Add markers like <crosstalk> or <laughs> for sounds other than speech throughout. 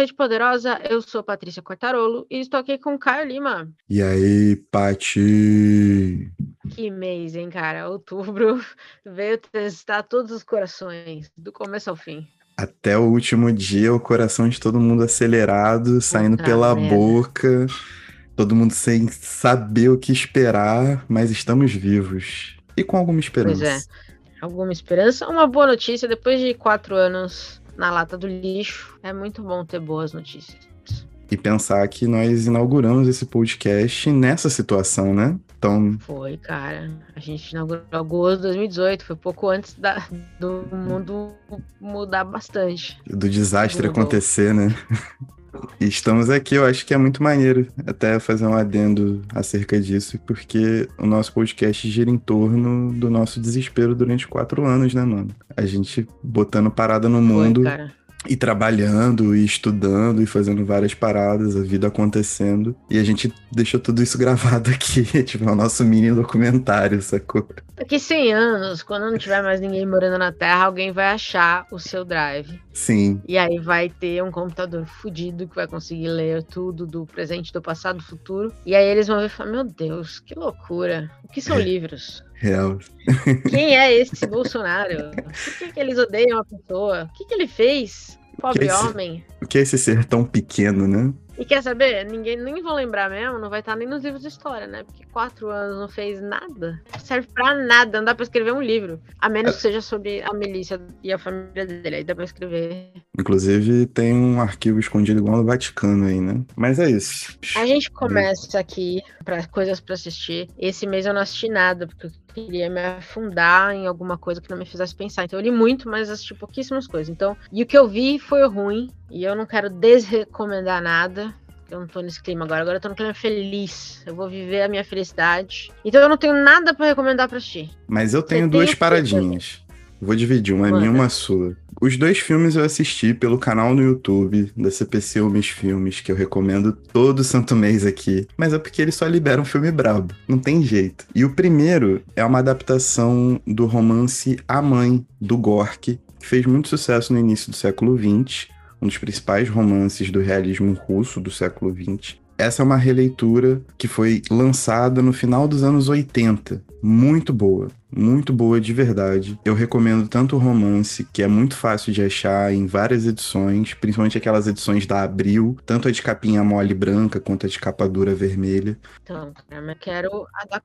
Rede Poderosa. Eu sou Patrícia Quartarolo e estou aqui com Caio Lima. E aí, Pati? Que mês, hein, cara? Outubro <laughs> veio testar todos os corações, do começo ao fim. Até o último dia, o coração de todo mundo acelerado, saindo Puta pela merda. boca, todo mundo sem saber o que esperar, mas estamos vivos. E com alguma esperança. Pois é, alguma esperança. Uma boa notícia, depois de quatro anos na lata do lixo. É muito bom ter boas notícias. E pensar que nós inauguramos esse podcast nessa situação, né? Então... Foi, cara. A gente inaugurou em agosto de 2018, foi pouco antes da, do mundo mudar bastante. Do desastre Mudou. acontecer, né? Estamos aqui, eu acho que é muito maneiro até fazer um adendo acerca disso, porque o nosso podcast gira em torno do nosso desespero durante quatro anos, né, mano? A gente botando parada no mundo. Foi, e trabalhando, e estudando, e fazendo várias paradas, a vida acontecendo. E a gente deixou tudo isso <laughs> gravado aqui, tipo, é o nosso mini documentário, sacou? Daqui 100 anos, quando não tiver mais ninguém morando na Terra, alguém vai achar o seu drive. Sim. E aí vai ter um computador fudido que vai conseguir ler tudo do presente, do passado, do futuro. E aí eles vão ver e falar: Meu Deus, que loucura. O que são <laughs> livros? Real. Quem é <laughs> esse Bolsonaro? Por que, que eles odeiam a pessoa? O que, que ele fez? Pobre que esse, homem. O que é esse ser tão pequeno, né? E quer saber? Ninguém nem vão lembrar mesmo, não vai estar nem nos livros de história, né? Porque quatro anos não fez nada. Serve pra nada, não dá pra escrever um livro. A menos que seja sobre a milícia e a família dele. Aí dá pra escrever. Inclusive, tem um arquivo escondido igual no Vaticano aí, né? Mas é isso. A gente começa aqui para coisas para assistir. Esse mês eu não assisti nada, porque queria me afundar em alguma coisa que não me fizesse pensar. Então eu li muito, mas assisti pouquíssimas coisas. Então, e o que eu vi foi ruim. E eu não quero desrecomendar nada. Eu não tô nesse clima agora. Agora eu tô no clima feliz. Eu vou viver a minha felicidade. Então eu não tenho nada para recomendar pra ti. Mas eu tenho Você duas paradinhas. Vou dividir, uma Manda. minha e uma sua. Os dois filmes eu assisti pelo canal no YouTube da CPC Homens Filmes, que eu recomendo todo santo mês aqui. Mas é porque eles só liberam filme brabo, não tem jeito. E o primeiro é uma adaptação do romance A Mãe, do Gorky, que fez muito sucesso no início do século XX, um dos principais romances do realismo russo do século XX. Essa é uma releitura que foi lançada no final dos anos 80. Muito boa, muito boa de verdade. Eu recomendo tanto o romance, que é muito fácil de achar em várias edições, principalmente aquelas edições da Abril, tanto a de capinha mole branca quanto a de capa dura vermelha. Então, eu quero a da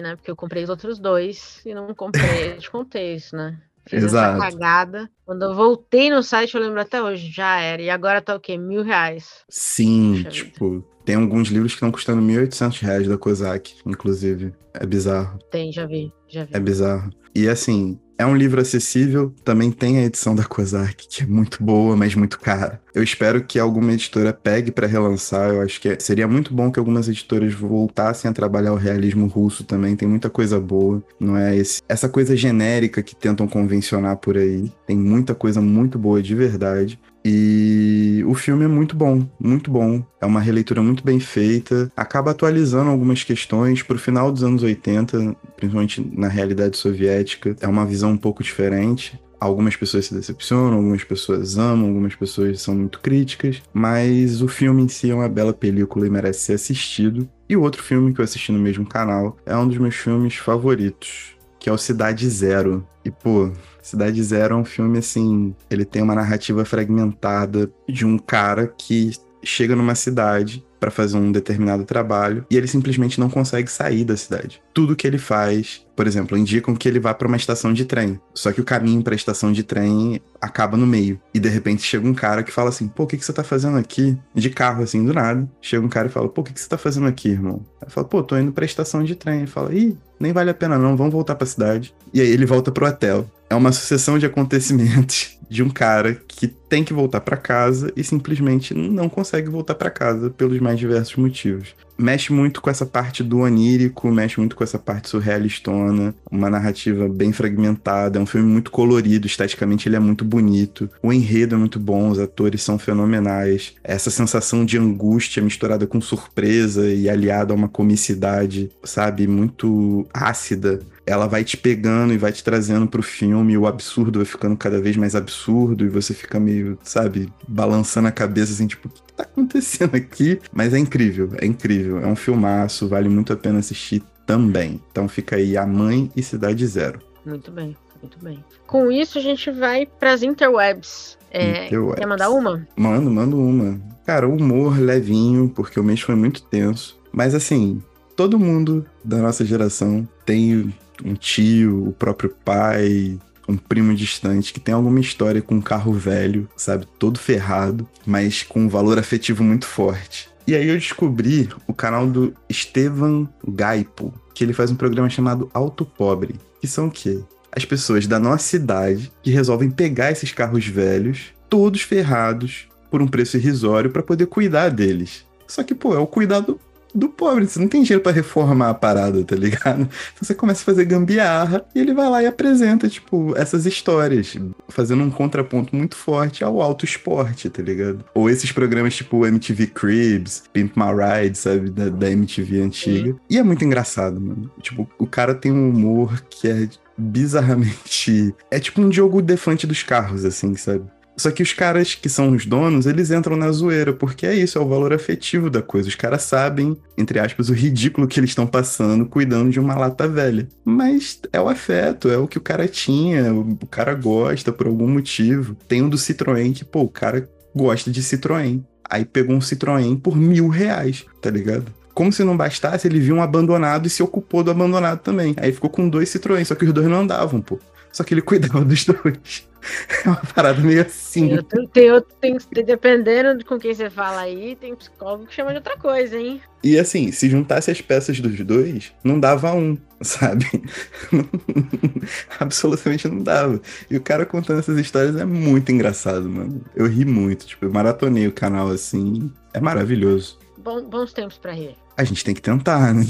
né? Porque eu comprei os outros dois e não comprei de contexto, né? Fiz Exato. essa cagada. Quando eu voltei no site, eu lembro até hoje, já era. E agora tá o quê? Mil reais. Sim, tipo, vida. tem alguns livros que estão custando mil oitocentos reais da Kozak, inclusive. É bizarro. Tem, já vi, já vi. É bizarro. E assim, é um livro acessível, também tem a edição da Kozak, que é muito boa, mas muito cara. Eu espero que alguma editora pegue para relançar. Eu acho que seria muito bom que algumas editoras voltassem a trabalhar o realismo russo também. Tem muita coisa boa, não é esse, essa coisa genérica que tentam convencionar por aí. Tem muita coisa muito boa de verdade. E o filme é muito bom, muito bom. É uma releitura muito bem feita. Acaba atualizando algumas questões para o final dos anos 80, principalmente na realidade soviética. É uma visão um pouco diferente. Algumas pessoas se decepcionam, algumas pessoas amam, algumas pessoas são muito críticas, mas o filme em si é uma bela película e merece ser assistido. E o outro filme que eu assisti no mesmo canal é um dos meus filmes favoritos, que é o Cidade Zero. E, pô, Cidade Zero é um filme assim. Ele tem uma narrativa fragmentada de um cara que chega numa cidade para fazer um determinado trabalho e ele simplesmente não consegue sair da cidade. Tudo que ele faz, por exemplo, indicam que ele vá para uma estação de trem. Só que o caminho para a estação de trem acaba no meio. E de repente chega um cara que fala assim: pô, o que, que você tá fazendo aqui? De carro, assim, do nada. Chega um cara e fala: pô, o que, que você tá fazendo aqui, irmão? Aí fala: pô, tô indo pra estação de trem. Ele fala: ih, nem vale a pena não, vamos voltar pra cidade. E aí ele volta pro hotel. É uma sucessão de acontecimentos <laughs> de um cara que tem que voltar para casa e simplesmente não consegue voltar para casa pelos mais diversos motivos. Mexe muito com essa parte do onírico, mexe muito com essa parte surrealistona, uma narrativa bem fragmentada, é um filme muito colorido, esteticamente ele é muito bonito, o enredo é muito bom, os atores são fenomenais, essa sensação de angústia misturada com surpresa e aliada a uma comicidade, sabe, muito ácida, ela vai te pegando e vai te trazendo pro filme, o absurdo vai ficando cada vez mais absurdo, e você fica meio, sabe, balançando a cabeça assim, tipo, o que tá acontecendo aqui? Mas é incrível, é incrível. É um filmaço, vale muito a pena assistir também. Então fica aí A Mãe e Cidade Zero. Muito bem, muito bem. Com isso, a gente vai pras interwebs. É, Interwebs. quer mandar uma? Mando, mando uma. Cara, humor levinho, porque o mês foi muito tenso. Mas assim, todo mundo da nossa geração tem um tio, o próprio pai, um primo distante que tem alguma história com um carro velho, sabe? Todo ferrado, mas com um valor afetivo muito forte. E aí eu descobri o canal do Estevan Gaipo, que ele faz um programa chamado Auto Pobre, que são o quê? As pessoas da nossa idade que resolvem pegar esses carros velhos, todos ferrados, por um preço irrisório para poder cuidar deles. Só que, pô, é o cuidado do pobre. Você não tem dinheiro pra reformar a parada, tá ligado? Então você começa a fazer gambiarra e ele vai lá e apresenta, tipo, essas histórias, fazendo um contraponto muito forte ao alto esporte, tá ligado? Ou esses programas tipo MTV Cribs, Pimp My Ride, sabe? Da, da MTV antiga. E é muito engraçado, mano. Tipo, o cara tem um humor que é bizarramente. É tipo um Diogo Defante dos carros, assim, sabe? Só que os caras que são os donos, eles entram na zoeira, porque é isso, é o valor afetivo da coisa. Os caras sabem, entre aspas, o ridículo que eles estão passando cuidando de uma lata velha. Mas é o afeto, é o que o cara tinha, o cara gosta por algum motivo. Tem um do Citroën que, pô, o cara gosta de Citroën. Aí pegou um Citroën por mil reais, tá ligado? Como se não bastasse, ele viu um abandonado e se ocupou do abandonado também. Aí ficou com dois Citroën, só que os dois não andavam, pô. Só que ele cuidava dos dois. É uma parada meio assim. Eu tem, tem, tem, dependendo de com quem você fala aí, tem psicólogo que chama de outra coisa, hein? E assim, se juntasse as peças dos dois, não dava um, sabe? <laughs> Absolutamente não dava. E o cara contando essas histórias é muito engraçado, mano. Eu ri muito, tipo, eu maratonei o canal assim. É maravilhoso. Bom, bons tempos pra rir. A gente tem que tentar, né?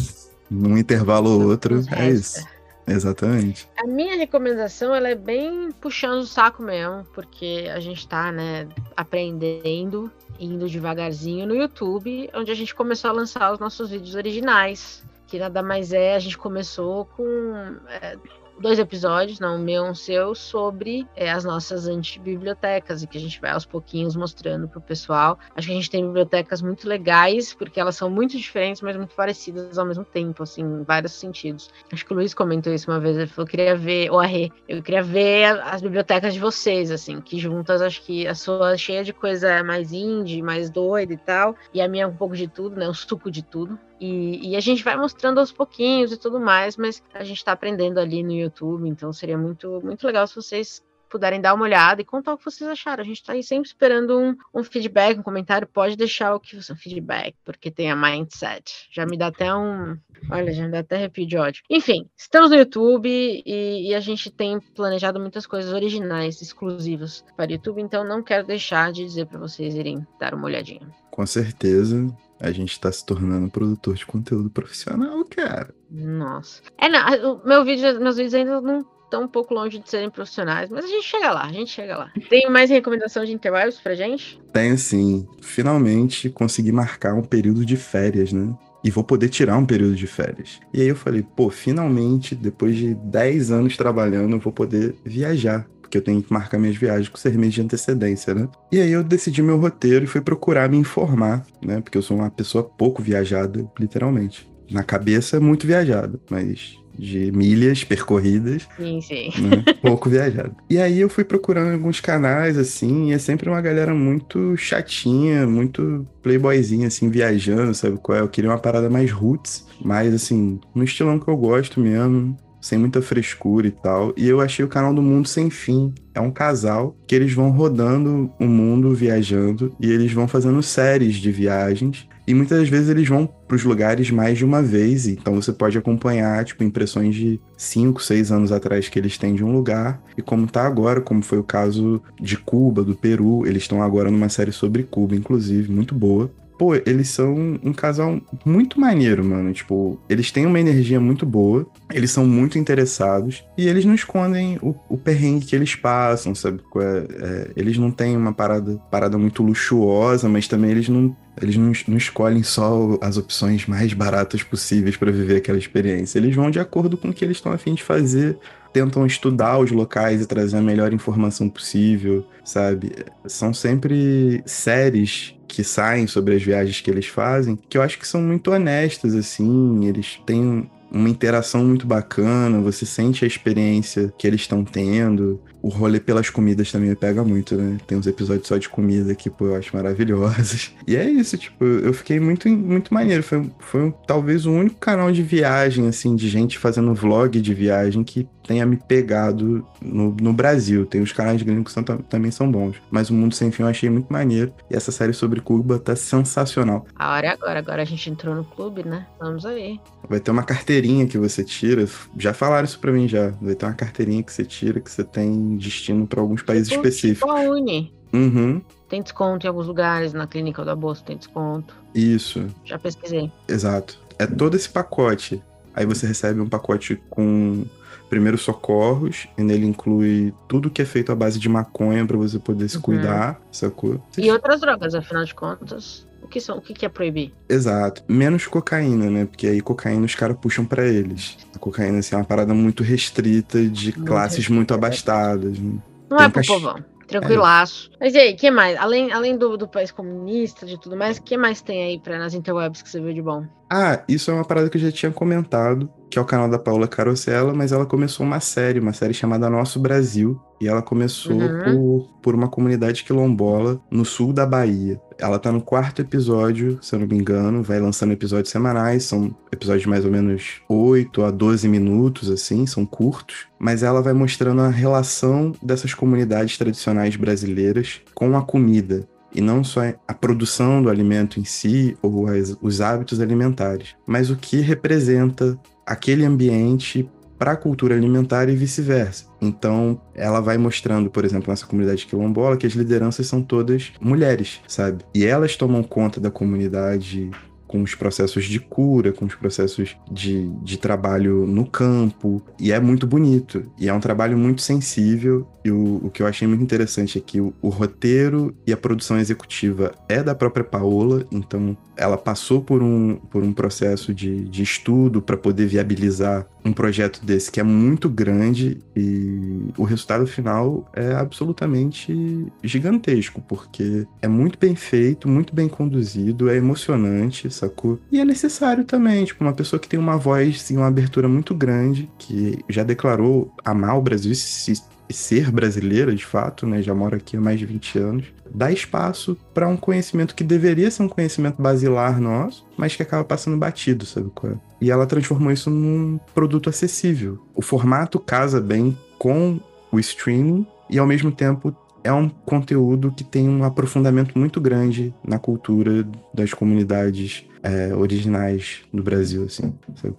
Num intervalo ou outro, é isso. Exatamente. A minha recomendação ela é bem puxando o saco mesmo, porque a gente tá, né, aprendendo, indo devagarzinho no YouTube, onde a gente começou a lançar os nossos vídeos originais. Que nada mais é, a gente começou com é, dois episódios, não, meu um seu, sobre é, as nossas antibibliotecas e que a gente vai aos pouquinhos mostrando pro pessoal. Acho que a gente tem bibliotecas muito legais, porque elas são muito diferentes, mas muito parecidas ao mesmo tempo, assim, em vários sentidos. Acho que o Luiz comentou isso uma vez, ele falou que queria ver, ou a Rê, eu queria ver as bibliotecas de vocês, assim, que juntas acho que a sua é cheia de coisa mais indie, mais doida e tal, e a minha é um pouco de tudo, né, um suco de tudo. E, e, a gente vai mostrando aos pouquinhos e tudo mais, mas a gente está aprendendo ali no YouTube, então seria muito, muito legal se vocês puderem dar uma olhada e contar o que vocês acharam. A gente está aí sempre esperando um, um, feedback, um comentário. Pode deixar o que você um feedback, porque tem a mindset. Já me dá até um. Olha, já me dá até arrepio de ódio. Enfim, estamos no YouTube e, e a gente tem planejado muitas coisas originais, exclusivas para o YouTube, então não quero deixar de dizer para vocês irem dar uma olhadinha. Com certeza a gente tá se tornando produtor de conteúdo profissional, cara. Nossa. É, não, meu vídeo, meus vídeos ainda não estão um pouco longe de serem profissionais, mas a gente chega lá, a gente chega lá. Tem mais recomendação de intervalos pra gente? Tenho sim. Finalmente consegui marcar um período de férias, né? E vou poder tirar um período de férias. E aí eu falei, pô, finalmente, depois de 10 anos trabalhando, eu vou poder viajar porque eu tenho que marcar minhas viagens com seis meses de antecedência, né? E aí eu decidi meu roteiro e fui procurar me informar, né? Porque eu sou uma pessoa pouco viajada, literalmente. Na cabeça, muito viajada, mas de milhas percorridas. Sim, sim. Né? <laughs> Pouco viajado. E aí eu fui procurando alguns canais, assim, e é sempre uma galera muito chatinha, muito playboyzinha, assim, viajando, sabe qual é? Eu queria uma parada mais roots, mais, assim, no estilão que eu gosto mesmo sem muita frescura e tal. E eu achei o canal do Mundo Sem Fim. É um casal que eles vão rodando o mundo viajando e eles vão fazendo séries de viagens. E muitas vezes eles vão para os lugares mais de uma vez, então você pode acompanhar, tipo, impressões de 5, 6 anos atrás que eles têm de um lugar e como tá agora, como foi o caso de Cuba, do Peru, eles estão agora numa série sobre Cuba, inclusive, muito boa pô, eles são um casal muito maneiro, mano. Tipo, eles têm uma energia muito boa, eles são muito interessados e eles não escondem o, o perrengue que eles passam, sabe? É, é, eles não têm uma parada, parada muito luxuosa, mas também eles não Eles não, não escolhem só as opções mais baratas possíveis para viver aquela experiência. Eles vão de acordo com o que eles estão a fim de fazer, tentam estudar os locais e trazer a melhor informação possível, sabe? São sempre séries que saem sobre as viagens que eles fazem, que eu acho que são muito honestas, assim, eles têm uma interação muito bacana, você sente a experiência que eles estão tendo. O rolê pelas comidas também me pega muito, né? Tem uns episódios só de comida que, pô, eu acho maravilhosos. <laughs> E é isso, tipo, eu fiquei muito, muito maneiro. Foi, foi talvez o único canal de viagem, assim, de gente fazendo vlog de viagem que tenha me pegado no, no Brasil. Tem os canais gringos que são, também são bons. Mas o Mundo Sem Fim eu achei muito maneiro. E essa série sobre Cuba tá sensacional. A hora é agora. Agora a gente entrou no clube, né? Vamos aí. Vai ter uma carteirinha que você tira. Já falaram isso pra mim já. Vai ter uma carteirinha que você tira que você tem destino para alguns países tipo, específicos. Tipo a Uni. Uhum. Tem desconto em alguns lugares, na clínica da bolsa tem desconto. Isso. Já pesquisei. Exato. É todo esse pacote. Aí você recebe um pacote com primeiros socorros, e nele inclui tudo que é feito à base de maconha para você poder se uhum. cuidar, sacou? E outras drogas, afinal de contas. O que, são, o que é proibir? Exato. Menos cocaína, né? Porque aí cocaína os caras puxam para eles. A cocaína assim, é uma parada muito restrita de muito classes restrita. muito abastadas. Né? Não Tem é pro povão. Tranquilaço. É. Mas e aí, o que mais? Além, além do, do país comunista, de tudo mais, o que mais tem aí pra, nas interwebs que você viu de bom? Ah, isso é uma parada que eu já tinha comentado, que é o canal da Paula Carosella, mas ela começou uma série, uma série chamada Nosso Brasil, e ela começou uhum. por, por uma comunidade quilombola no sul da Bahia. Ela tá no quarto episódio, se eu não me engano, vai lançando episódios semanais, são episódios de mais ou menos 8 a 12 minutos, assim, são curtos, mas ela vai mostrando a relação dessas comunidades tradicionais brasileiras com a comida e não só a produção do alimento em si ou as, os hábitos alimentares, mas o que representa aquele ambiente para a cultura alimentar e vice-versa. Então, ela vai mostrando, por exemplo, nessa comunidade quilombola, que as lideranças são todas mulheres, sabe? E elas tomam conta da comunidade com os processos de cura, com os processos de, de trabalho no campo, e é muito bonito. E é um trabalho muito sensível, e o, o que eu achei muito interessante é que o, o roteiro e a produção executiva é da própria Paola, então ela passou por um, por um processo de, de estudo para poder viabilizar um projeto desse que é muito grande. E o resultado final é absolutamente gigantesco, porque é muito bem feito, muito bem conduzido, é emocionante, sacou? E é necessário também, tipo, uma pessoa que tem uma voz e uma abertura muito grande, que já declarou amar o Brasil e se ser brasileira, de fato, né, já mora aqui há mais de 20 anos, dá espaço para um conhecimento que deveria ser um conhecimento basilar nosso, mas que acaba passando batido, sabe qual é? E ela transformou isso num produto acessível. O formato casa bem com o streaming e ao mesmo tempo é um conteúdo que tem um aprofundamento muito grande na cultura das comunidades é, originais do Brasil, assim.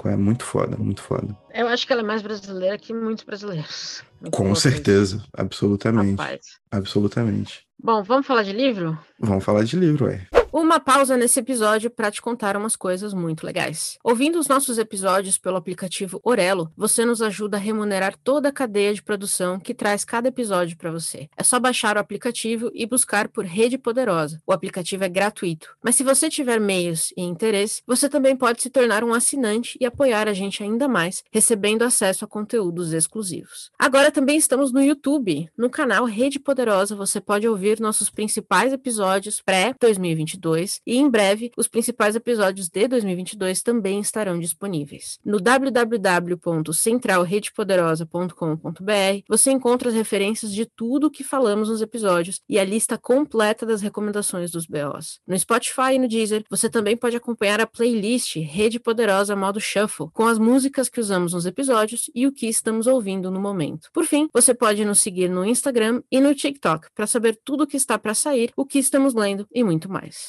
É? Muito foda, muito foda. Eu acho que ela é mais brasileira que muitos brasileiros. Com certeza, absolutamente. Rapaz. Absolutamente. Bom, vamos falar de livro? Vamos falar de livro, é. Uma pausa nesse episódio para te contar umas coisas muito legais. Ouvindo os nossos episódios pelo aplicativo Orelo, você nos ajuda a remunerar toda a cadeia de produção que traz cada episódio para você. É só baixar o aplicativo e buscar por Rede Poderosa. O aplicativo é gratuito. Mas se você tiver meios e interesse, você também pode se tornar um assinante e apoiar a gente ainda mais, recebendo acesso a conteúdos exclusivos. Agora também estamos no YouTube. No canal Rede Poderosa você pode ouvir nossos principais episódios pré-2022 2022 e em breve os principais episódios de 2022 também estarão disponíveis. No www.centralredepoderosa.com.br você encontra as referências de tudo o que falamos nos episódios e a lista completa das recomendações dos BOs. No Spotify e no Deezer você também pode acompanhar a playlist Rede Poderosa Modo Shuffle com as músicas que usamos nos episódios e o que estamos ouvindo no momento. Por fim, você pode nos seguir no Instagram e no TikTok para saber tudo o que está para sair, o que estamos lendo e muito mais.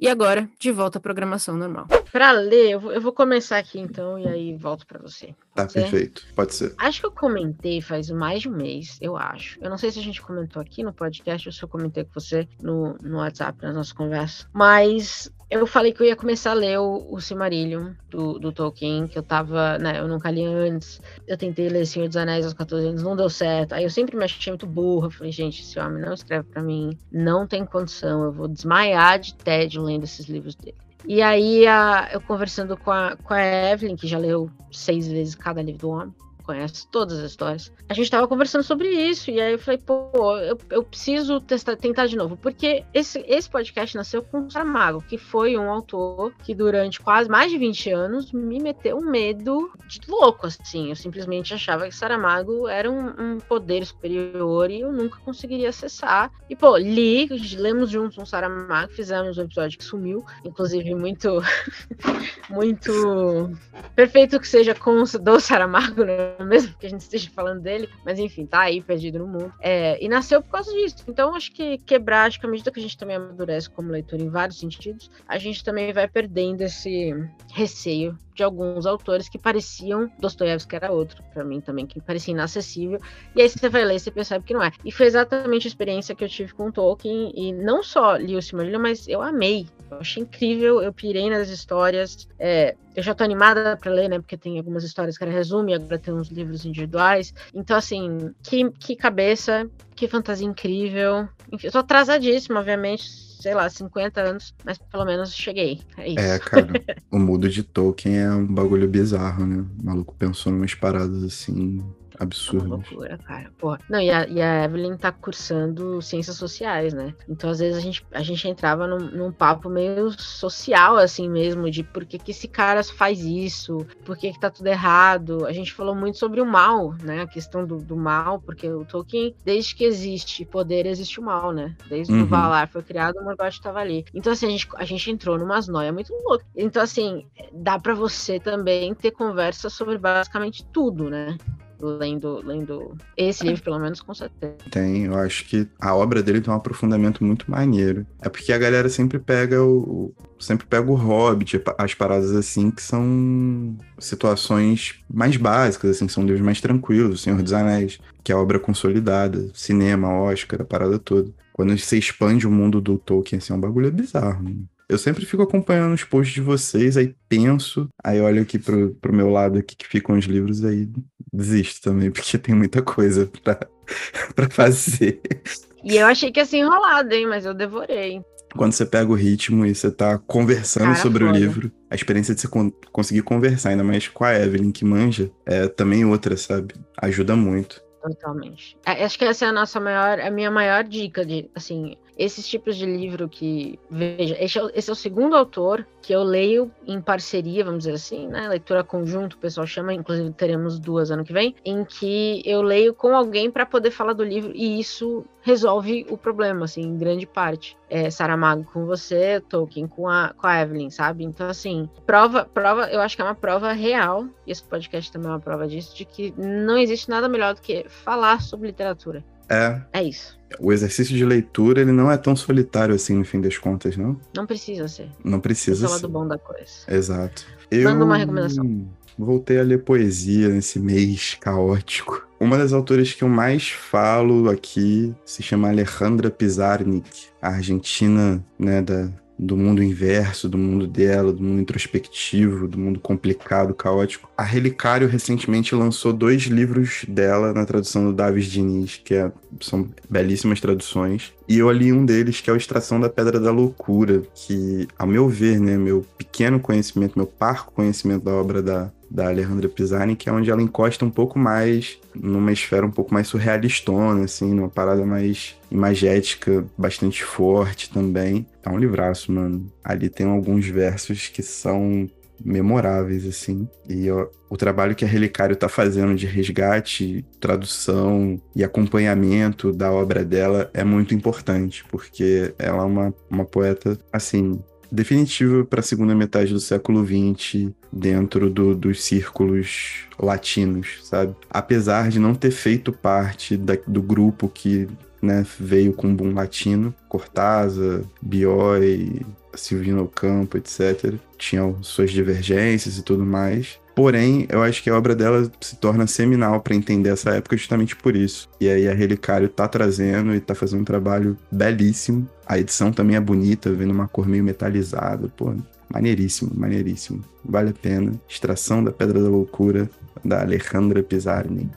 E agora, de volta à programação normal. Para ler, eu vou, eu vou, começar aqui então e aí volto para você. Tá perfeito, pode ser. Acho que eu comentei faz mais de um mês, eu acho. Eu não sei se a gente comentou aqui no podcast ou se eu comentei com você no, no WhatsApp, nas nossas conversas. Mas eu falei que eu ia começar a ler o, o Silmarillion do, do, Tolkien, que eu tava, né, eu nunca li antes. Eu tentei ler Senhor dos Anéis aos 14 anos, não deu certo. Aí eu sempre me achei muito burra. Falei, gente, esse homem não escreve para mim, não tem condição, eu vou desmaiar de tédio lendo esses livros dele. E aí, a, eu conversando com a, com a Evelyn, que já leu seis vezes cada livro do homem, conhece todas as histórias. A gente tava conversando sobre isso, e aí eu falei, pô, eu, eu preciso testar, tentar de novo, porque esse, esse podcast nasceu com o Saramago, que foi um autor que durante quase mais de 20 anos me meteu um medo de louco, assim. Eu simplesmente achava que Saramago era um, um poder superior e eu nunca conseguiria acessar. E, pô, li, lemos juntos um Saramago, fizemos um episódio que sumiu, inclusive muito, <laughs> muito perfeito que seja com do Saramago, né? <laughs> mesmo que a gente esteja falando dele, mas enfim, tá aí perdido no mundo. É, e nasceu por causa disso. Então, acho que quebrar, acho que à medida que a gente também amadurece como leitor em vários sentidos, a gente também vai perdendo esse receio de alguns autores que pareciam Dostoiévski era outro, para mim também, que parecia inacessível. E aí você vai ler e você percebe que não é. E foi exatamente a experiência que eu tive com Tolkien, e não só li o Silmarillion, mas eu amei. Eu achei incrível, eu pirei nas histórias. É, eu já tô animada para ler, né? Porque tem algumas histórias que era resumo e agora tem uns livros individuais. Então, assim, que, que cabeça, que fantasia incrível. Enfim, eu tô atrasadíssima, obviamente sei lá, 50 anos, mas pelo menos cheguei. É isso. É, cara, o mundo de Tolkien é um bagulho bizarro, né? O maluco pensou em umas paradas assim absurdo. Uma loucura, cara. Porra. Não, e a, e a, Evelyn tá cursando ciências sociais, né? Então, às vezes, a gente, a gente entrava num, num papo meio social, assim mesmo, de por que, que esse cara faz isso, por que, que tá tudo errado. A gente falou muito sobre o mal, né? A questão do, do mal, porque o Tolkien, desde que existe poder, existe o mal, né? Desde uhum. que o Valar foi criado, o Morgoth tava ali. Então, assim, a gente, a gente entrou numas noias muito loucas. Então, assim, dá para você também ter conversa sobre basicamente tudo, né? Lendo, lendo esse livro, pelo menos, com certeza. Tem, eu acho que a obra dele tem um aprofundamento muito maneiro. É porque a galera sempre pega o. Sempre pega o Hobbit, as paradas assim, que são situações mais básicas, assim, são livros mais tranquilos, O Senhor dos Anéis, que é obra consolidada, cinema, Oscar, a parada toda. Quando você expande o mundo do Tolkien, assim, é um bagulho bizarro. Eu sempre fico acompanhando os posts de vocês, aí penso, aí olho aqui pro, pro meu lado aqui que ficam os livros, aí desisto também, <laughs> porque tem muita coisa pra, <laughs> pra fazer. E eu achei que ia ser enrolado, hein, mas eu devorei. Quando você pega o ritmo e você tá conversando Cara, sobre foda. o livro, a experiência de você con conseguir conversar, ainda mais com a Evelyn, que manja, é também outra, sabe? Ajuda muito. Totalmente. É, acho que essa é a nossa maior, a minha maior dica de, assim, esses tipos de livro que, veja, esse é, esse é, o segundo autor que eu leio em parceria, vamos dizer assim, né? Leitura conjunto, o pessoal chama, inclusive teremos duas ano que vem, em que eu leio com alguém para poder falar do livro e isso resolve o problema, assim, em grande parte. É, Saramago com você, Tolkien com a, com a Evelyn, sabe? Então, assim, prova, prova, eu acho que é uma prova real, e esse podcast também é uma prova disso, de que não existe nada melhor do que falar sobre literatura. É. É isso. O exercício de leitura, ele não é tão solitário assim, no fim das contas, não? Não precisa ser. Não precisa ser. É o lado bom da coisa. Exato. Eu... Manda uma recomendação. Voltei a ler poesia nesse mês caótico. Uma das autoras que eu mais falo aqui se chama Alejandra Pizarnik, a argentina, né, da, do mundo inverso, do mundo dela, do mundo introspectivo, do mundo complicado, caótico. A Relicário recentemente lançou dois livros dela na tradução do Davis Diniz, que é, são belíssimas traduções. E eu li um deles, que é a Extração da Pedra da Loucura, que, ao meu ver, né, meu pequeno conhecimento, meu parco conhecimento da obra da, da Alejandra Pisani, que é onde ela encosta um pouco mais numa esfera um pouco mais surrealistona, assim, numa parada mais imagética, bastante forte também. É um livraço, mano. Ali tem alguns versos que são memoráveis, assim. E ó, o trabalho que a Relicário tá fazendo de resgate, tradução e acompanhamento da obra dela é muito importante, porque ela é uma, uma poeta, assim, definitiva para a segunda metade do século XX dentro do, dos círculos latinos, sabe? Apesar de não ter feito parte da, do grupo que né, veio com o boom latino, Cortázar, Bioy, Silvino Campo, etc. Tinham suas divergências e tudo mais. Porém, eu acho que a obra dela se torna seminal para entender essa época justamente por isso. E aí a Relicário tá trazendo e tá fazendo um trabalho belíssimo. A edição também é bonita, vendo uma cor meio metalizada, pô. Maneiríssimo, maneiríssimo. Vale a pena. Extração da Pedra da Loucura, da Alejandra Pizarnik.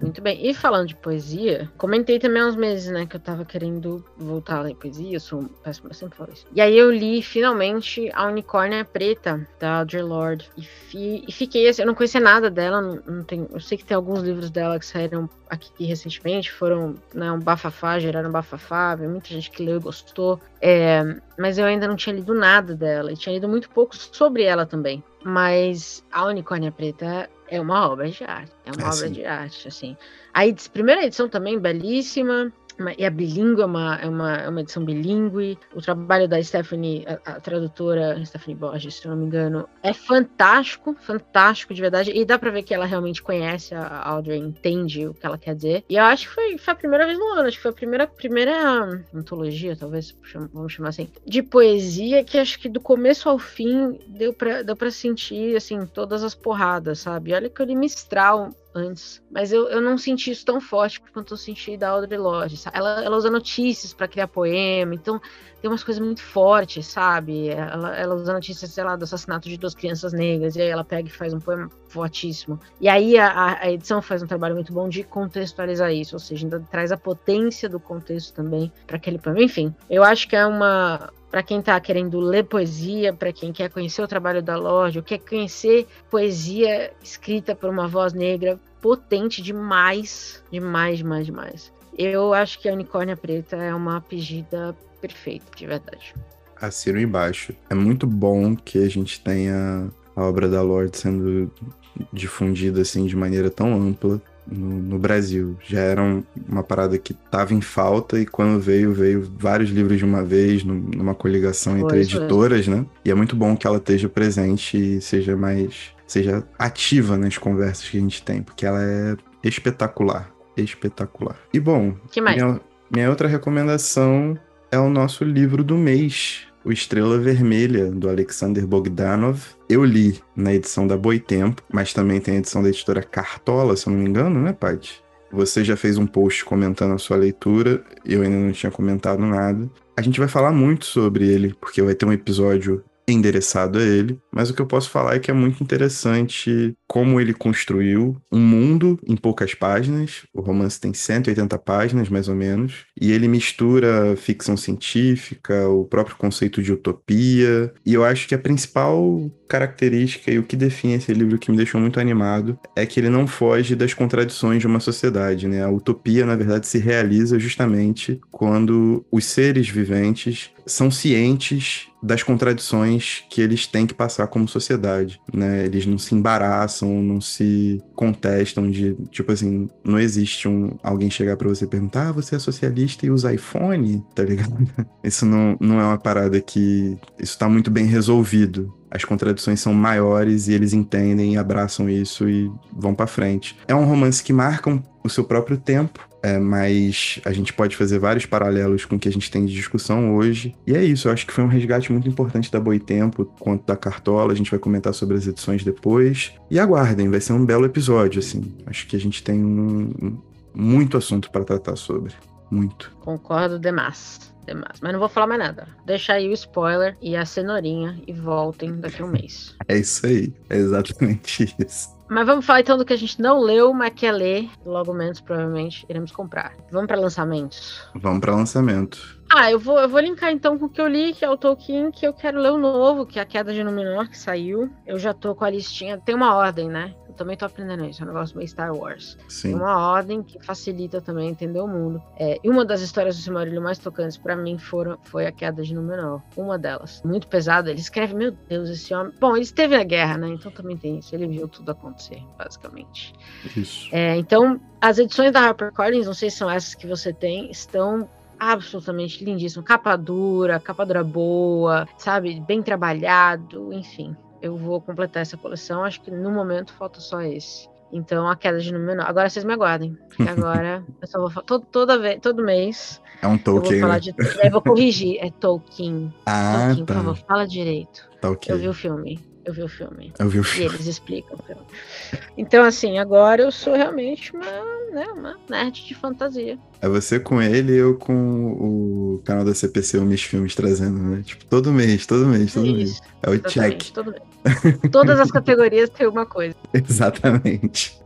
Muito bem. E falando de poesia, comentei também há uns meses, né, que eu tava querendo voltar a ler poesia, eu sou péssima, sempre falo isso. E aí eu li finalmente A Unicórnia Preta, da Audre Lorde. E, fi, e fiquei assim, eu não conhecia nada dela, não, não eu sei que tem alguns livros dela que saíram aqui recentemente, foram né, um bafafá, geraram um bafafá, muita gente que leu e gostou. É, mas eu ainda não tinha lido nada dela, e tinha lido muito pouco sobre ela também. Mas A Unicórnia Preta é uma obra de arte. É uma é, obra sim. de arte, assim. A primeira edição também, belíssima a bilíngue é uma, é, uma, é uma edição bilíngue. O trabalho da Stephanie, a, a, tradutora Stephanie Borges, se não me engano, é fantástico, fantástico de verdade. E dá pra ver que ela realmente conhece a Audrey, entende o que ela quer dizer. E eu acho que foi, foi a primeira vez no ano, acho que foi a primeira, primeira antologia, talvez, vamos chamar assim, de poesia que acho que do começo ao fim deu pra, deu pra sentir, assim, todas as porradas, sabe? Olha que eu li Mistral antes. Mas eu, eu não senti isso tão forte quanto eu senti da Audre Lorde. Ela, ela usa notícias para criar poema, então tem umas coisas muito fortes, sabe? Ela, ela usa notícias, sei lá, do assassinato de duas crianças negras, e aí ela pega e faz um poema fortíssimo. E aí a, a edição faz um trabalho muito bom de contextualizar isso, ou seja, ainda traz a potência do contexto também para aquele poema. Enfim, eu acho que é uma, para quem está querendo ler poesia, para quem quer conhecer o trabalho da loja, ou quer conhecer poesia escrita por uma voz negra potente demais, demais, demais, demais. Eu acho que a Unicórnia Preta é uma pedida perfeita, de verdade. Assino embaixo. É muito bom que a gente tenha a obra da Lorde sendo difundida assim de maneira tão ampla no, no, Brasil. Já era uma parada que estava em falta e quando veio, veio vários livros de uma vez, numa coligação entre pois editoras, é. né? E é muito bom que ela esteja presente e seja mais. Seja ativa nas conversas que a gente tem, porque ela é espetacular. Espetacular. E bom, que mais? Minha, minha outra recomendação é o nosso livro do mês, o Estrela Vermelha, do Alexander Bogdanov. Eu li na edição da Boitempo, mas também tem a edição da editora Cartola, se eu não me engano, né, Paty? Você já fez um post comentando a sua leitura, eu ainda não tinha comentado nada. A gente vai falar muito sobre ele, porque vai ter um episódio endereçado a ele, mas o que eu posso falar é que é muito interessante como ele construiu um mundo em poucas páginas. O romance tem 180 páginas, mais ou menos, e ele mistura ficção científica, o próprio conceito de utopia, e eu acho que a principal característica e o que define esse livro que me deixou muito animado é que ele não foge das contradições de uma sociedade, né? A utopia, na verdade, se realiza justamente quando os seres viventes são cientes das contradições que eles têm que passar como sociedade, né? Eles não se embaraçam, não se contestam de, tipo assim, não existe um alguém chegar para você e perguntar: "Ah, você é socialista e usa iPhone?", tá ligado? <laughs> Isso não, não é uma parada que isso tá muito bem resolvido. As contradições são maiores e eles entendem e abraçam isso e vão para frente. É um romance que marca o seu próprio tempo, é, mas a gente pode fazer vários paralelos com o que a gente tem de discussão hoje. E é isso, eu acho que foi um resgate muito importante da Boitempo quanto da Cartola. A gente vai comentar sobre as edições depois. E aguardem, vai ser um belo episódio, assim. Acho que a gente tem um, muito assunto para tratar sobre. Muito. Concordo demais. demais. Mas não vou falar mais nada. Deixa aí o spoiler e a cenourinha e voltem daqui a um mês. É isso aí. É exatamente <laughs> isso. Mas vamos falar então do que a gente não leu, mas quer ler. Logo menos, provavelmente, iremos comprar. Vamos para lançamentos. Vamos para lançamento. Ah, eu vou, eu vou linkar então com o que eu li, que é o Tolkien, que eu quero ler o novo, que é a Queda de Númenor, que saiu. Eu já tô com a listinha. Tem uma ordem, né? Eu também tô aprendendo isso, é um negócio meio Star Wars. Sim. Uma ordem que facilita também entender o mundo. É, e uma das histórias do Silmarillion mais tocantes para mim foram, foi a Queda de Númenor. Uma delas. Muito pesada. Ele escreve, meu Deus, esse homem... Bom, ele esteve na guerra, né? Então também tem isso. Ele viu tudo acontecer, basicamente. Isso. É, então, as edições da HarperCollins, não sei se são essas que você tem, estão absolutamente lindíssimo. Capa dura, capa dura boa, sabe? Bem trabalhado, enfim. Eu vou completar essa coleção. Acho que no momento falta só esse. Então, a queda de número. Agora vocês me aguardem. Porque <laughs> agora eu só vou falar. Todo, toda vez, todo mês. É um Tolkien. Eu vou, falar de, eu vou corrigir. É Tolkien. <laughs> Ah, Tolkien, tá. por favor, fala direito. Tá ok. Eu vi o filme. Eu vi o filme. Eu vi o E filme. eles explicam o filme. Então, assim, agora eu sou realmente uma, né, uma nerd de fantasia. É você com ele e eu com o canal da CPC, o Filmes, trazendo, né? Tipo, todo mês, todo mês, todo mês. Isso, É o check. todo mês. Todas as categorias tem uma coisa. <laughs> Exatamente.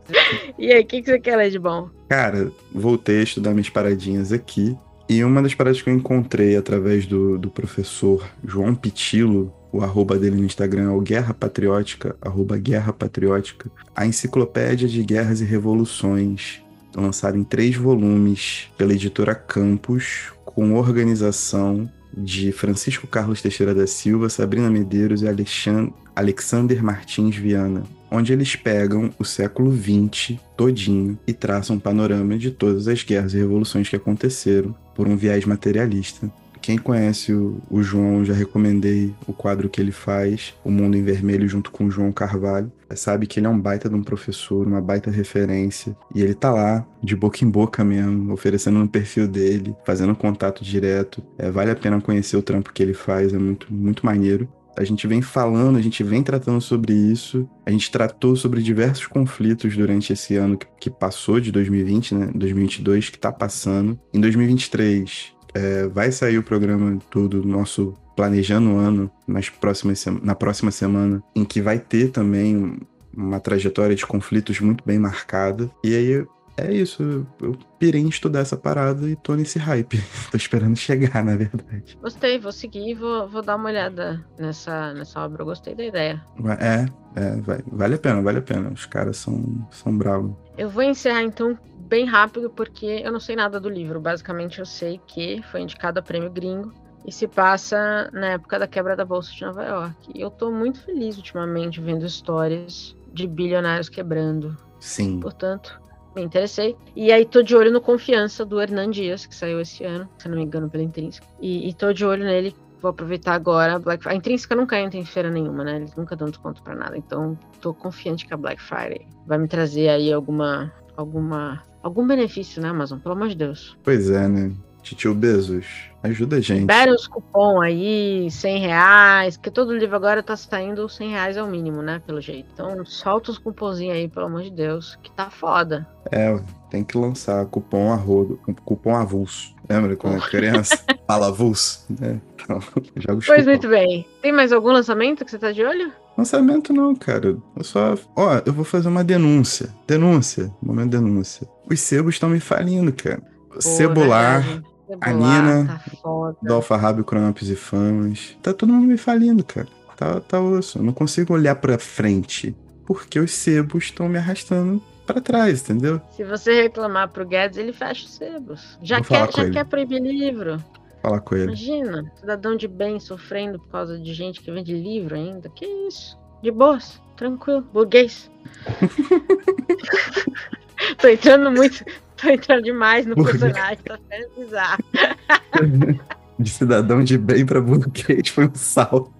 E aí, o que, que você quer ler de bom? Cara, voltei a estudar minhas paradinhas aqui. E uma das paradas que eu encontrei através do, do professor João Pitilo, o arroba dele no Instagram é o Guerra Patriótica, arroba Guerra Patriótica, a Enciclopédia de Guerras e Revoluções, lançada em três volumes pela editora Campos, com organização de Francisco Carlos Teixeira da Silva, Sabrina Medeiros e Alexan- Alexander Martins Viana, onde eles pegam o século XX todinho e traçam um panorama de todas as guerras e revoluções que aconteceram por um viés materialista. Quem conhece o, o João, já recomendei o quadro que ele faz, O Mundo em Vermelho, junto com o João Carvalho. Sabe que ele é um baita de um professor, uma baita referência. E ele tá lá, de boca em boca mesmo, oferecendo no perfil dele, fazendo contato direto. É, vale a pena conhecer o trampo que ele faz, é muito, muito maneiro. A gente vem falando, a gente vem tratando sobre isso. A gente tratou sobre diversos conflitos durante esse ano que, passou de 2020, né? 2022, que tá passando. Em 2023, é, vai sair o programa do, do nosso Planejando o Ano nas próximas, na próxima semana, em que vai ter também uma trajetória de conflitos muito bem marcada. E aí é isso, eu- pirei em estudar essa parada e tô nesse hype. <laughs> tô esperando chegar, na verdade. Gostei, vou seguir e vou, vou dar uma olhada nessa, nessa obra. Eu gostei da ideia. É, é, vai- vale a pena, vale a pena. Os caras são, são bravos. Eu vou encerrar então bem rápido, porque eu não sei nada do livro. Basicamente, eu sei que foi indicado a prêmio gringo e se passa na época da quebra da Bolsa de Nova York. E eu tô muito feliz ultimamente vendo histórias de bilionários quebrando. Sim. Portanto, me interessei. E aí tô de olho no Confiança do Hernan Dias, que saiu esse ano, se eu não me engano, pela Intrínseca. E, e tô de olho nele. Vou aproveitar agora. a Black Friday. A Intrínseca nunca entra em feira nenhuma, né? Eles nunca dão desconto pra nada. Então, tô confiante que a Black Friday vai me trazer aí alguma. alguma. Algum benefício, né, Amazon? Pelo amor de Deus. Pois é, né? Titio Bezos, ajuda a gente. Liberem os cupom aí, 100 reais, que todo livro agora tá saindo 100 reais é o mínimo, né? Pelo jeito. Então, solta os cupomzinhos aí, pelo amor de Deus, que tá foda. É, tem que lançar cupom arrodo, cupom avulso. Lembra quando é <laughs> criança? Fala avulso, né? Então, <laughs> joga os Pois muito bem. Tem mais algum lançamento que você tá de olho? Lançamento não, cara. Eu só. Ó, eu vou fazer uma denúncia. Denúncia. Momento de denúncia. Os sebos estão me falindo, cara. Cebular, verdade. a Cebular, Nina, Tá do Alfarrábio, Crompes e Famas. Tá todo mundo me falindo, cara. Tá, tá osso. Eu não consigo olhar pra frente. Porque os sebos estão me arrastando pra trás, entendeu? Se você reclamar pro Guedes, ele fecha os sebos. Já, Vou quer, já ele. quer proibir livro. Falar com ele. Imagina, cidadão de bem sofrendo por causa de gente que vende livro ainda. Que isso? De boas, tranquilo, burguês. <laughs> tô entrando muito, tô entrando demais no Burguês. personagem, tá sendo bizarro. <laughs> De cidadão de bem pra burguês foi um salto.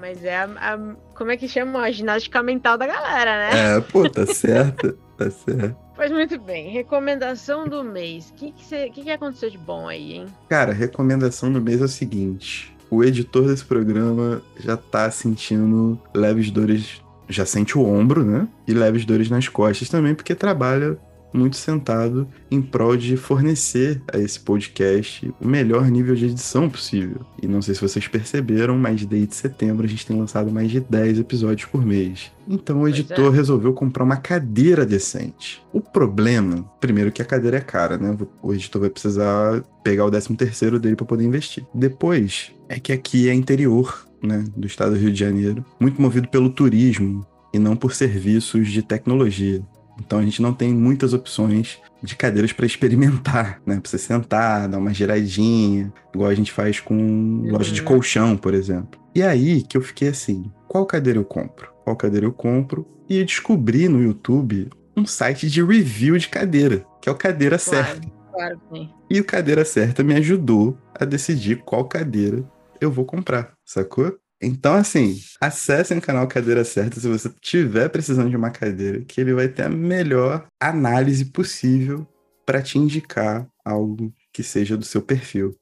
Mas, é a, a- Como é que chama? A ginástica mental da galera, né? É, pô, tá certo. Tá certo. Pois muito bem, recomendação do mês. O que, que, que, que aconteceu de bom aí, hein? Cara, a recomendação do mês é o seguinte: o editor desse programa já tá sentindo leves dores, já sente o ombro, né? E leves dores nas costas também, porque trabalha muito sentado em prol de fornecer a esse podcast o melhor nível de edição possível. E não sei se vocês perceberam, mas desde setembro a gente tem lançado mais de 10 episódios por mês. Então o Pois editor resolveu comprar uma cadeira decente. O problema, primeiro que a cadeira é cara, né? O editor vai precisar pegar o 13 terceiro dele para poder investir. Depois, é que aqui é interior, né, do estado do Rio de Janeiro, muito movido pelo turismo e não por serviços de tecnologia. Então a gente não tem muitas opções de cadeiras para experimentar, <laughs> né? Pra você sentar, dar uma giradinha, igual a gente faz com loja de Uhum. colchão, por exemplo. E aí que eu fiquei assim, qual cadeira eu compro? Qual cadeira eu compro? E eu descobri no YouTube um site de review de cadeira, que é o Cadeira Certa. Claro, claro que tem. E o Cadeira Certa me ajudou a decidir qual cadeira eu vou comprar, sacou? Então, assim, acessem o canal Cadeira Certa se você tiver precisando de uma cadeira, que ele vai ter a melhor análise possível para te indicar algo que seja do seu perfil.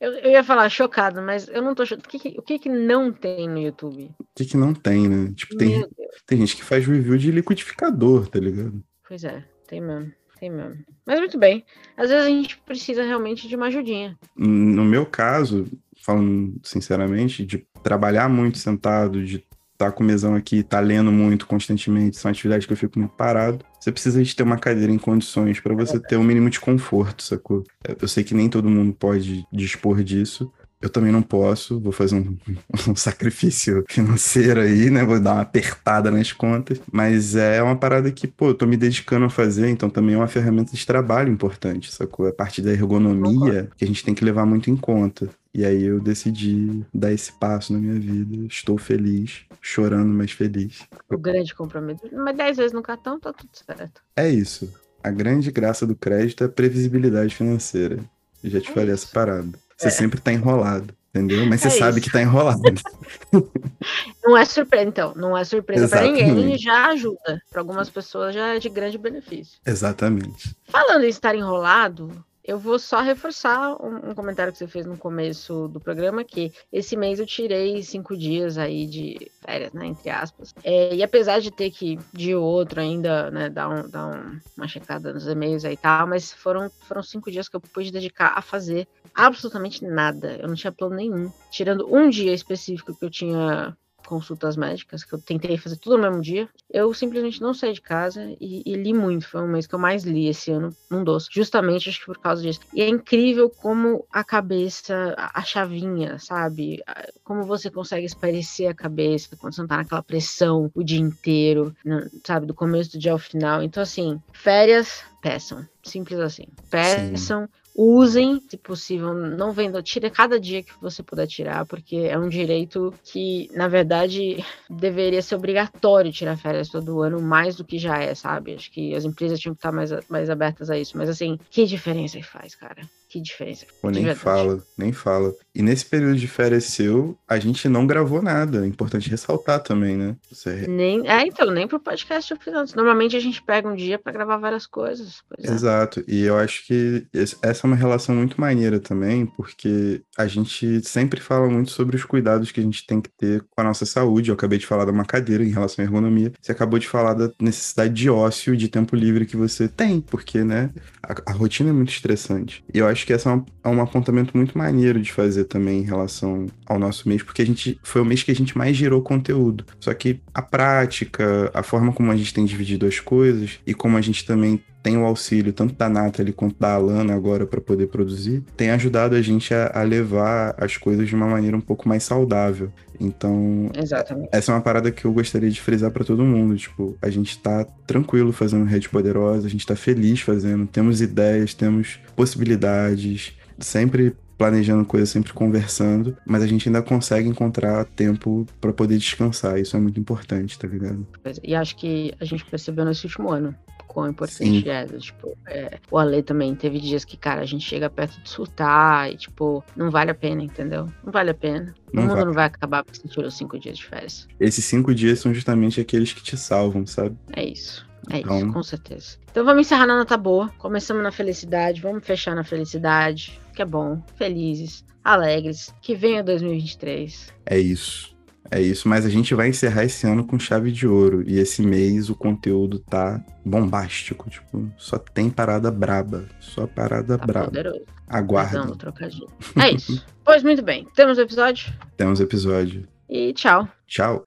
Eu, eu, ia falar chocado, mas eu não tô chocado. O que, que, o que, que não tem no YouTube? O que, que não tem, né? Tipo, tem, tem gente que faz review de liquidificador, tá ligado? Pois é, tem mesmo. Tem mesmo. Mas muito bem. Às vezes a gente precisa realmente de uma ajudinha. No meu caso, falando sinceramente, de trabalhar muito sentado, de tá com o mesão aqui, tá lendo muito constantemente, são atividades que eu fico muito parado. Você precisa de ter uma cadeira em condições para você ter um mínimo de conforto, sacou? Eu sei que nem todo mundo pode dispor disso. Eu também não posso, vou fazer um, <laughs> um, sacrifício financeiro aí, né? Vou dar uma apertada nas contas. Mas é uma parada que, pô, eu tô me dedicando a fazer, então também é uma ferramenta de trabalho importante, sacou? É parte da ergonomia que a gente tem que levar muito em conta. E aí eu decidi dar esse passo na minha vida. Estou feliz, chorando, mas feliz. O grande compromisso. Mas 10 vezes no cartão, tá tudo certo. É isso. A grande graça do crédito é a previsibilidade financeira. Eu já te é falei isso. essa parada. Você é. sempre tá enrolado. Entendeu? Mas você é sabe isso. que tá enrolado. <laughs> Não é surpresa, então. Não é surpresa para ninguém. Já ajuda. Para algumas pessoas já é de grande benefício. Exatamente. Falando em estar enrolado, eu vou só reforçar um, um, comentário que você fez no começo do programa, que esse mês eu tirei cinco dias aí de férias, né, entre aspas. É, e apesar de ter que, de outro ainda, né, dar, um, dar um, uma checada nos e-mails aí e tal, mas foram, foram cinco dias que eu pude dedicar a fazer absolutamente nada. Eu não tinha plano nenhum. Tirando um dia específico que eu tinha consultas médicas, que eu tentei fazer tudo no mesmo dia, eu simplesmente não saí de casa e, e, li muito. Foi um mês que eu mais li esse ano, num doce. Justamente, acho que por causa disso. E é incrível como a cabeça, a, chavinha, sabe? Como você consegue esparecer a cabeça quando você não tá naquela pressão o dia inteiro, sabe? Do começo do dia ao final. Então, assim, férias, peçam. Simples assim. Peçam. Sim usem, se possível, não vendo, tire cada dia que você puder tirar, porque é um direito que, na verdade, <laughs> deveria ser obrigatório tirar férias todo ano, mais do que já é, sabe? Acho que as empresas tinham que estar mais, mais abertas a isso, mas assim, que diferença faz, cara? Que diferença. Pô, nem verdade. fala, nem fala. E nesse período de férias seu, a gente não gravou nada. É importante ressaltar também, né? Você... Nem, é, então, nem pro podcast eu fiz antes. Normalmente a gente pega um dia para gravar várias coisas. É. Exato. E eu acho que essa é uma relação muito maneira também, porque a gente sempre fala muito sobre os cuidados que a gente tem que ter com a nossa saúde. Eu acabei de falar de uma cadeira em relação à ergonomia. Você acabou de falar da necessidade de ócio, de tempo livre que você tem, porque, né, a, a rotina é muito estressante. E eu acho que essa é, uma, é um apontamento muito maneiro de fazer também em relação ao nosso mês, porque a gente foi o mês que a gente mais gerou conteúdo. Só que a prática, a forma como a gente tem dividido as coisas e como a gente também tem o auxílio tanto da Nathalie quanto da Alana agora para poder produzir, tem ajudado a gente a, a, levar as coisas de uma maneira um pouco mais saudável. Então, Exatamente. essa é uma parada que eu gostaria de frisar para todo mundo. Tipo, a gente tá tranquilo fazendo Rede Poderosa, a gente tá feliz fazendo, temos ideias, temos possibilidades, sempre planejando coisas, sempre conversando, mas a gente ainda consegue encontrar tempo para poder descansar. Isso é muito importante, tá ligado? E acho que a gente percebeu nesse último ano quão importante Sim. é. Tipo, é, o Ale também teve dias que, cara, a gente chega perto de surtar e, tipo, não vale a pena, entendeu? Não vale a pena. Não o mundo vai. não vai acabar porque você tirou cinco dias de férias. Esses cinco dias são justamente aqueles que te salvam, sabe? É isso. É então... isso, com certeza. Então vamos encerrar na nota boa. Começamos na felicidade, vamos fechar na felicidade, que é bom. Felizes, alegres. Que venha 2023. É isso. É isso, mas a gente vai encerrar esse ano com chave de ouro. E esse mês o conteúdo tá bombástico. Tipo, só tem parada braba. Só parada tá braba. Poderoso. Aguarda. É isso. <laughs> pois muito bem. Temos episódio? Temos episódio. E tchau. Tchau.